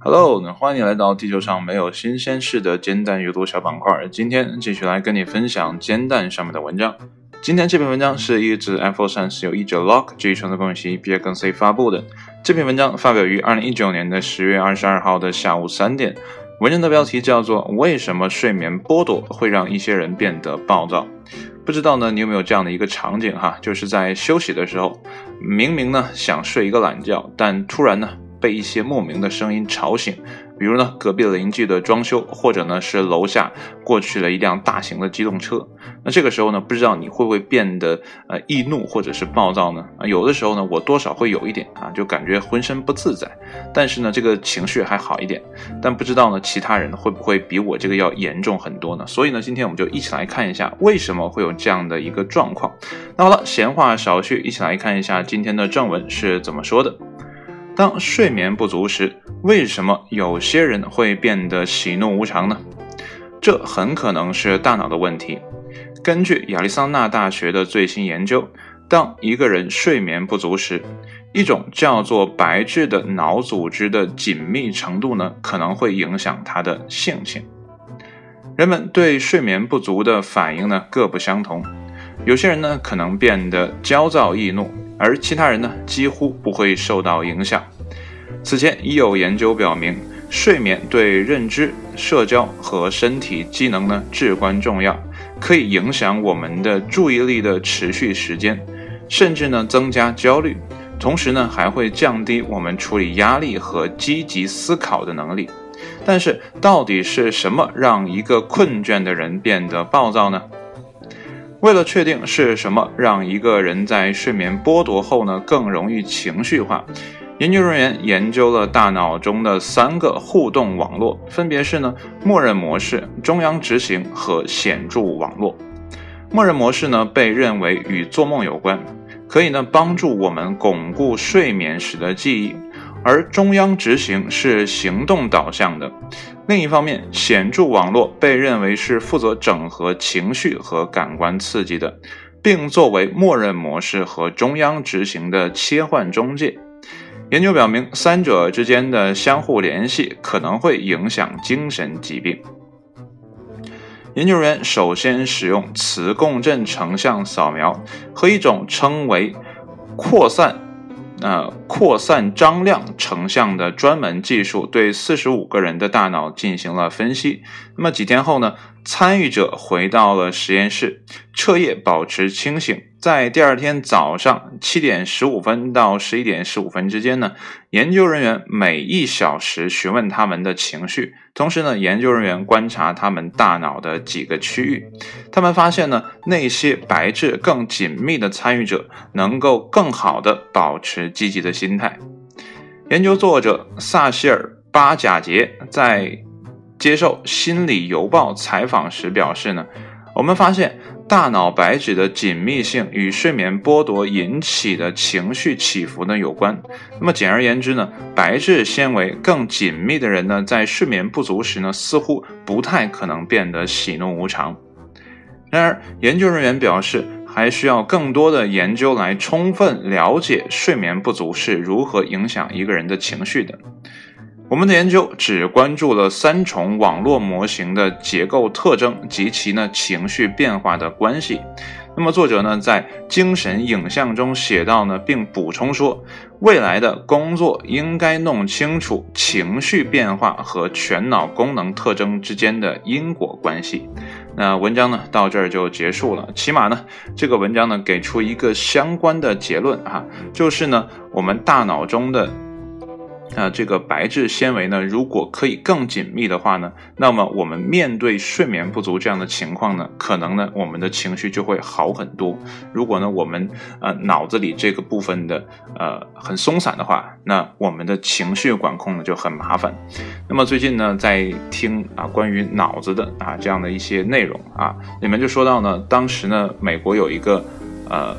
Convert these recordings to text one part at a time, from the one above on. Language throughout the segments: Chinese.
Hello，那欢迎来到地球上没有新鲜事的煎蛋阅读小板块。今天继续来跟你分享煎蛋上面的文章。今天这篇文章是一支 Apple 三是由译者 Lock 这一创作共析 B 跟 C 发布的。这篇文章发表于二零一九年的十月二十二号的下午三点。文章的标题叫做“为什么睡眠剥夺会让一些人变得暴躁”。不知道呢，你有没有这样的一个场景哈？就是在休息的时候，明明呢想睡一个懒觉，但突然呢被一些莫名的声音吵醒。比如呢，隔壁邻居的装修，或者呢是楼下过去了一辆大型的机动车。那这个时候呢，不知道你会不会变得呃易怒或者是暴躁呢？啊，有的时候呢，我多少会有一点啊，就感觉浑身不自在。但是呢，这个情绪还好一点。但不知道呢，其他人会不会比我这个要严重很多呢？所以呢，今天我们就一起来看一下为什么会有这样的一个状况。那好了，闲话少叙，一起来看一下今天的正文是怎么说的。当睡眠不足时，为什么有些人会变得喜怒无常呢？这很可能是大脑的问题。根据亚利桑那大学的最新研究，当一个人睡眠不足时，一种叫做白质的脑组织的紧密程度呢，可能会影响他的性情。人们对睡眠不足的反应呢各不相同，有些人呢可能变得焦躁易怒。而其他人呢，几乎不会受到影响。此前已有研究表明，睡眠对认知、社交和身体机能呢至关重要，可以影响我们的注意力的持续时间，甚至呢增加焦虑，同时呢还会降低我们处理压力和积极思考的能力。但是，到底是什么让一个困倦的人变得暴躁呢？为了确定是什么让一个人在睡眠剥夺后呢更容易情绪化，研究人员研究了大脑中的三个互动网络，分别是呢默认模式、中央执行和显著网络。默认模式呢被认为与做梦有关，可以呢帮助我们巩固睡眠时的记忆。而中央执行是行动导向的，另一方面，显著网络被认为是负责整合情绪和感官刺激的，并作为默认模式和中央执行的切换中介。研究表明，三者之间的相互联系可能会影响精神疾病。研究人员首先使用磁共振成像扫描和一种称为扩散。呃扩散张量成像的专门技术对四十五个人的大脑进行了分析。那么几天后呢？参与者回到了实验室，彻夜保持清醒。在第二天早上七点十五分到十一点十五分之间呢，研究人员每一小时询问他们的情绪，同时呢，研究人员观察他们大脑的几个区域。他们发现呢，那些白质更紧密的参与者能够更好的保持积极的心态。研究作者萨希尔巴贾杰在。接受《心理邮报》采访时表示呢，我们发现大脑白质的紧密性与睡眠剥夺引起的情绪起伏呢有关。那么简而言之呢，白质纤维更紧密的人呢，在睡眠不足时呢，似乎不太可能变得喜怒无常。然而，研究人员表示，还需要更多的研究来充分了解睡眠不足是如何影响一个人的情绪的。我们的研究只关注了三重网络模型的结构特征及其呢情绪变化的关系。那么作者呢在精神影像中写到呢，并补充说，未来的工作应该弄清楚情绪变化和全脑功能特征之间的因果关系。那文章呢到这儿就结束了。起码呢这个文章呢给出一个相关的结论啊，就是呢我们大脑中的。那这个白质纤维呢，如果可以更紧密的话呢，那么我们面对睡眠不足这样的情况呢，可能呢我们的情绪就会好很多。如果呢我们呃脑子里这个部分的呃很松散的话，那我们的情绪管控呢就很麻烦。那么最近呢在听啊关于脑子的啊这样的一些内容啊，里面就说到呢，当时呢美国有一个呃。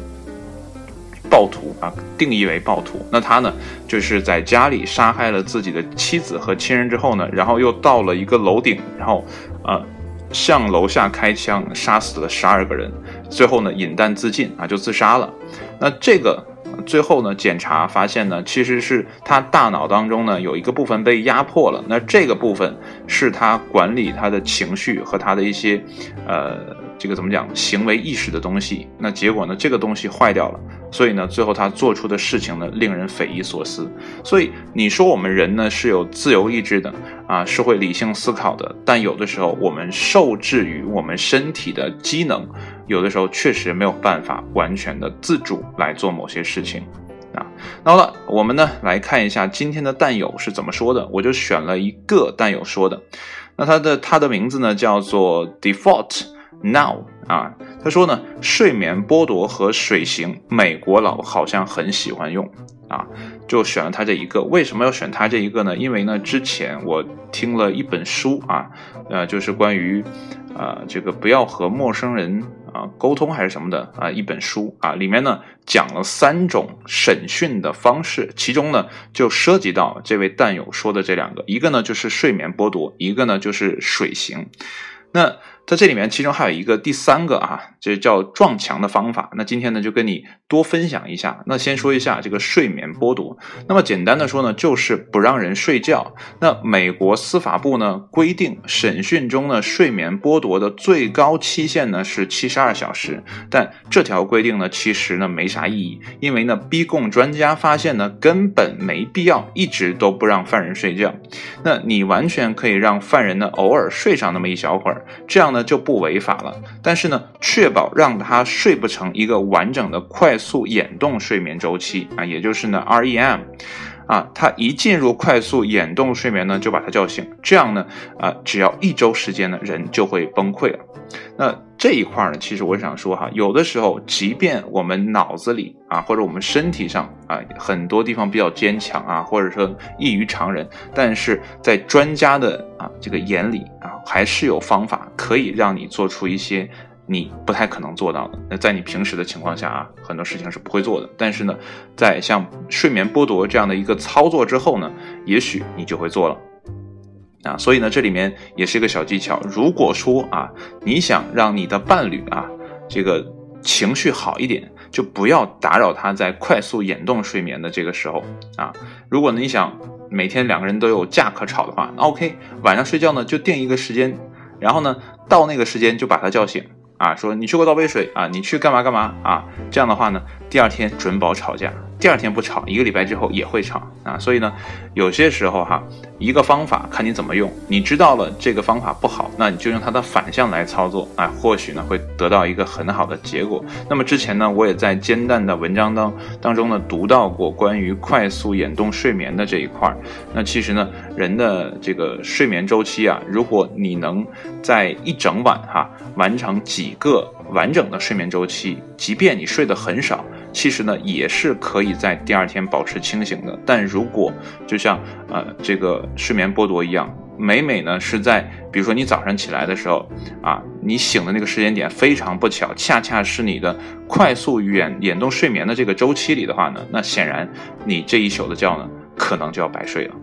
暴徒啊，定义为暴徒。那他呢，就是在家里杀害了自己的妻子和亲人之后呢，然后又到了一个楼顶，然后呃，向楼下开枪，杀死了十二个人，最后呢，引弹自尽啊，就自杀了。那这个最后呢，检查发现呢，其实是他大脑当中呢有一个部分被压迫了。那这个部分是他管理他的情绪和他的一些，呃，这个怎么讲，行为意识的东西。那结果呢，这个东西坏掉了，所以呢，最后他做出的事情呢，令人匪夷所思。所以你说我们人呢是有自由意志的啊，是会理性思考的，但有的时候我们受制于我们身体的机能。有的时候确实没有办法完全的自主来做某些事情，啊，那好了，我们呢来看一下今天的弹友是怎么说的。我就选了一个弹友说的，那他的他的名字呢叫做 Default Now 啊，他说呢睡眠剥夺和水型，美国佬好像很喜欢用啊，就选了他这一个。为什么要选他这一个呢？因为呢之前我听了一本书啊，呃，就是关于啊这个不要和陌生人。啊，沟通还是什么的啊？一本书啊，里面呢讲了三种审讯的方式，其中呢就涉及到这位弹友说的这两个，一个呢就是睡眠剥夺，一个呢就是水刑。那在这里面，其中还有一个第三个啊，这叫撞墙的方法。那今天呢，就跟你多分享一下。那先说一下这个睡眠剥夺。那么简单的说呢，就是不让人睡觉。那美国司法部呢规定，审讯中呢睡眠剥夺的最高期限呢是七十二小时。但这条规定呢，其实呢没啥意义，因为呢逼供专家发现呢根本没必要一直都不让犯人睡觉。那你完全可以让犯人呢偶尔睡上那么一小会儿，这样呢。就不违法了，但是呢，确保让他睡不成一个完整的快速眼动睡眠周期啊，也就是呢 REM，啊，他一进入快速眼动睡眠呢，就把他叫醒，这样呢，啊，只要一周时间呢，人就会崩溃了。那这一块呢，其实我想说哈，有的时候，即便我们脑子里啊，或者我们身体上啊，很多地方比较坚强啊，或者说异于常人，但是在专家的啊这个眼里啊，还是有方法可以让你做出一些你不太可能做到的。那在你平时的情况下啊，很多事情是不会做的。但是呢，在像睡眠剥夺这样的一个操作之后呢，也许你就会做了。啊，所以呢，这里面也是一个小技巧。如果说啊，你想让你的伴侣啊，这个情绪好一点，就不要打扰他在快速眼动睡眠的这个时候啊。如果你想每天两个人都有架可吵的话，OK，晚上睡觉呢就定一个时间，然后呢到那个时间就把他叫醒啊，说你去给我倒杯水啊，你去干嘛干嘛啊。这样的话呢，第二天准保吵架。第二天不吵，一个礼拜之后也会吵啊！所以呢，有些时候哈，一个方法看你怎么用。你知道了这个方法不好，那你就用它的反向来操作啊，或许呢会得到一个很好的结果。那么之前呢，我也在煎蛋的文章当当中呢读到过关于快速眼动睡眠的这一块儿。那其实呢，人的这个睡眠周期啊，如果你能在一整晚哈完成几个完整的睡眠周期，即便你睡得很少。其实呢，也是可以在第二天保持清醒的。但如果就像呃这个睡眠剥夺一样，每每呢是在比如说你早上起来的时候啊，你醒的那个时间点非常不巧，恰恰是你的快速眼眼动睡眠的这个周期里的话呢，那显然你这一宿的觉呢，可能就要白睡了。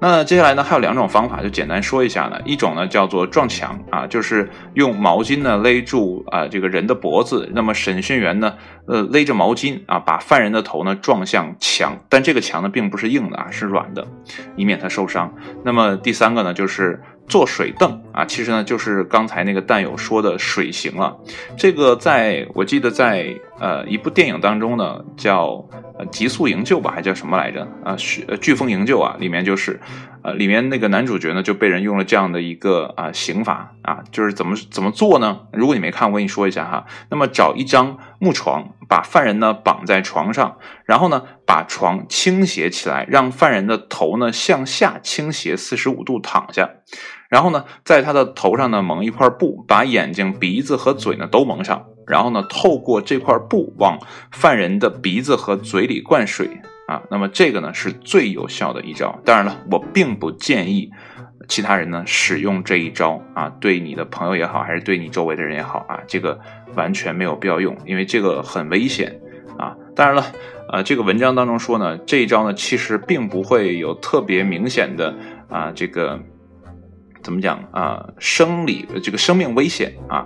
那接下来呢，还有两种方法，就简单说一下呢。一种呢叫做撞墙啊，就是用毛巾呢勒住啊这个人的脖子，那么审讯员呢，呃勒着毛巾啊，把犯人的头呢撞向墙，但这个墙呢并不是硬的啊，是软的，以免他受伤。那么第三个呢就是。坐水凳啊，其实呢就是刚才那个蛋友说的水刑了。这个在我记得在呃一部电影当中呢，叫极速营救吧，还叫什么来着啊？飓飓风营救啊，里面就是，呃里面那个男主角呢就被人用了这样的一个啊刑法啊，就是怎么怎么做呢？如果你没看，我跟你说一下哈。那么找一张木床，把犯人呢绑在床上，然后呢把床倾斜起来，让犯人的头呢向下倾斜四十五度躺下。然后呢，在他的头上呢蒙一块布，把眼睛、鼻子和嘴呢都蒙上。然后呢，透过这块布往犯人的鼻子和嘴里灌水啊。那么这个呢是最有效的一招。当然了，我并不建议其他人呢使用这一招啊。对你的朋友也好，还是对你周围的人也好啊，这个完全没有必要用，因为这个很危险啊。当然了，呃，这个文章当中说呢，这一招呢其实并不会有特别明显的啊这个。怎么讲啊？生理这个生命危险啊，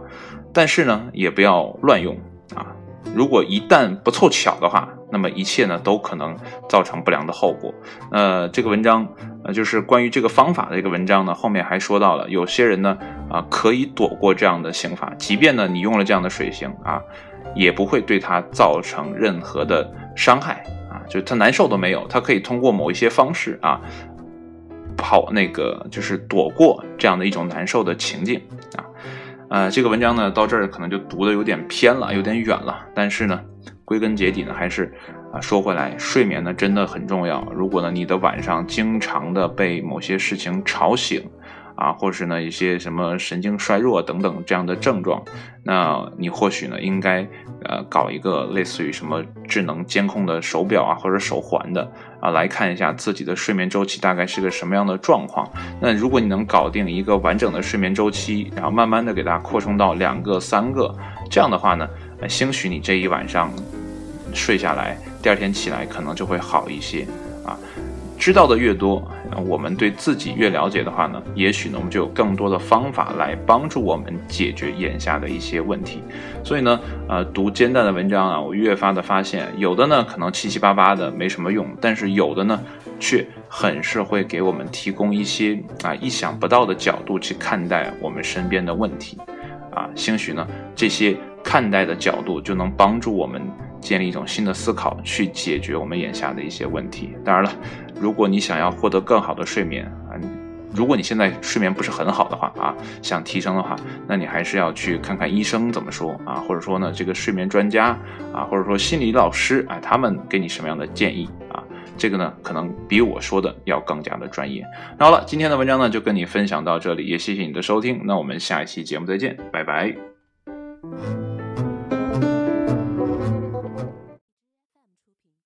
但是呢，也不要乱用啊。如果一旦不凑巧的话，那么一切呢都可能造成不良的后果。呃，这个文章呃就是关于这个方法的这个文章呢，后面还说到了，有些人呢啊可以躲过这样的刑法，即便呢你用了这样的水刑啊，也不会对他造成任何的伤害啊，就他难受都没有，他可以通过某一些方式啊跑那个就是躲过这样的一种难受的情境啊。呃，这个文章呢，到这儿可能就读的有点偏了，有点远了。但是呢，归根结底呢，还是啊，说回来，睡眠呢真的很重要。如果呢，你的晚上经常的被某些事情吵醒。啊，或是呢一些什么神经衰弱等等这样的症状，那你或许呢应该呃搞一个类似于什么智能监控的手表啊或者手环的啊来看一下自己的睡眠周期大概是个什么样的状况。那如果你能搞定一个完整的睡眠周期，然后慢慢的给它扩充到两个三个，这样的话呢，兴许你这一晚上睡下来，第二天起来可能就会好一些啊。知道的越多。我们对自己越了解的话呢，也许呢，我们就有更多的方法来帮助我们解决眼下的一些问题。所以呢，呃，读煎蛋的文章啊，我越发的发现，有的呢可能七七八八的没什么用，但是有的呢，却很是会给我们提供一些啊意想不到的角度去看待我们身边的问题。啊，兴许呢，这些看待的角度就能帮助我们。建立一种新的思考，去解决我们眼下的一些问题。当然了，如果你想要获得更好的睡眠啊，如果你现在睡眠不是很好的话啊，想提升的话，那你还是要去看看医生怎么说啊，或者说呢，这个睡眠专家啊，或者说心理老师啊，他们给你什么样的建议啊？这个呢，可能比我说的要更加的专业。那好了，今天的文章呢，就跟你分享到这里，也谢谢你的收听。那我们下一期节目再见，拜拜。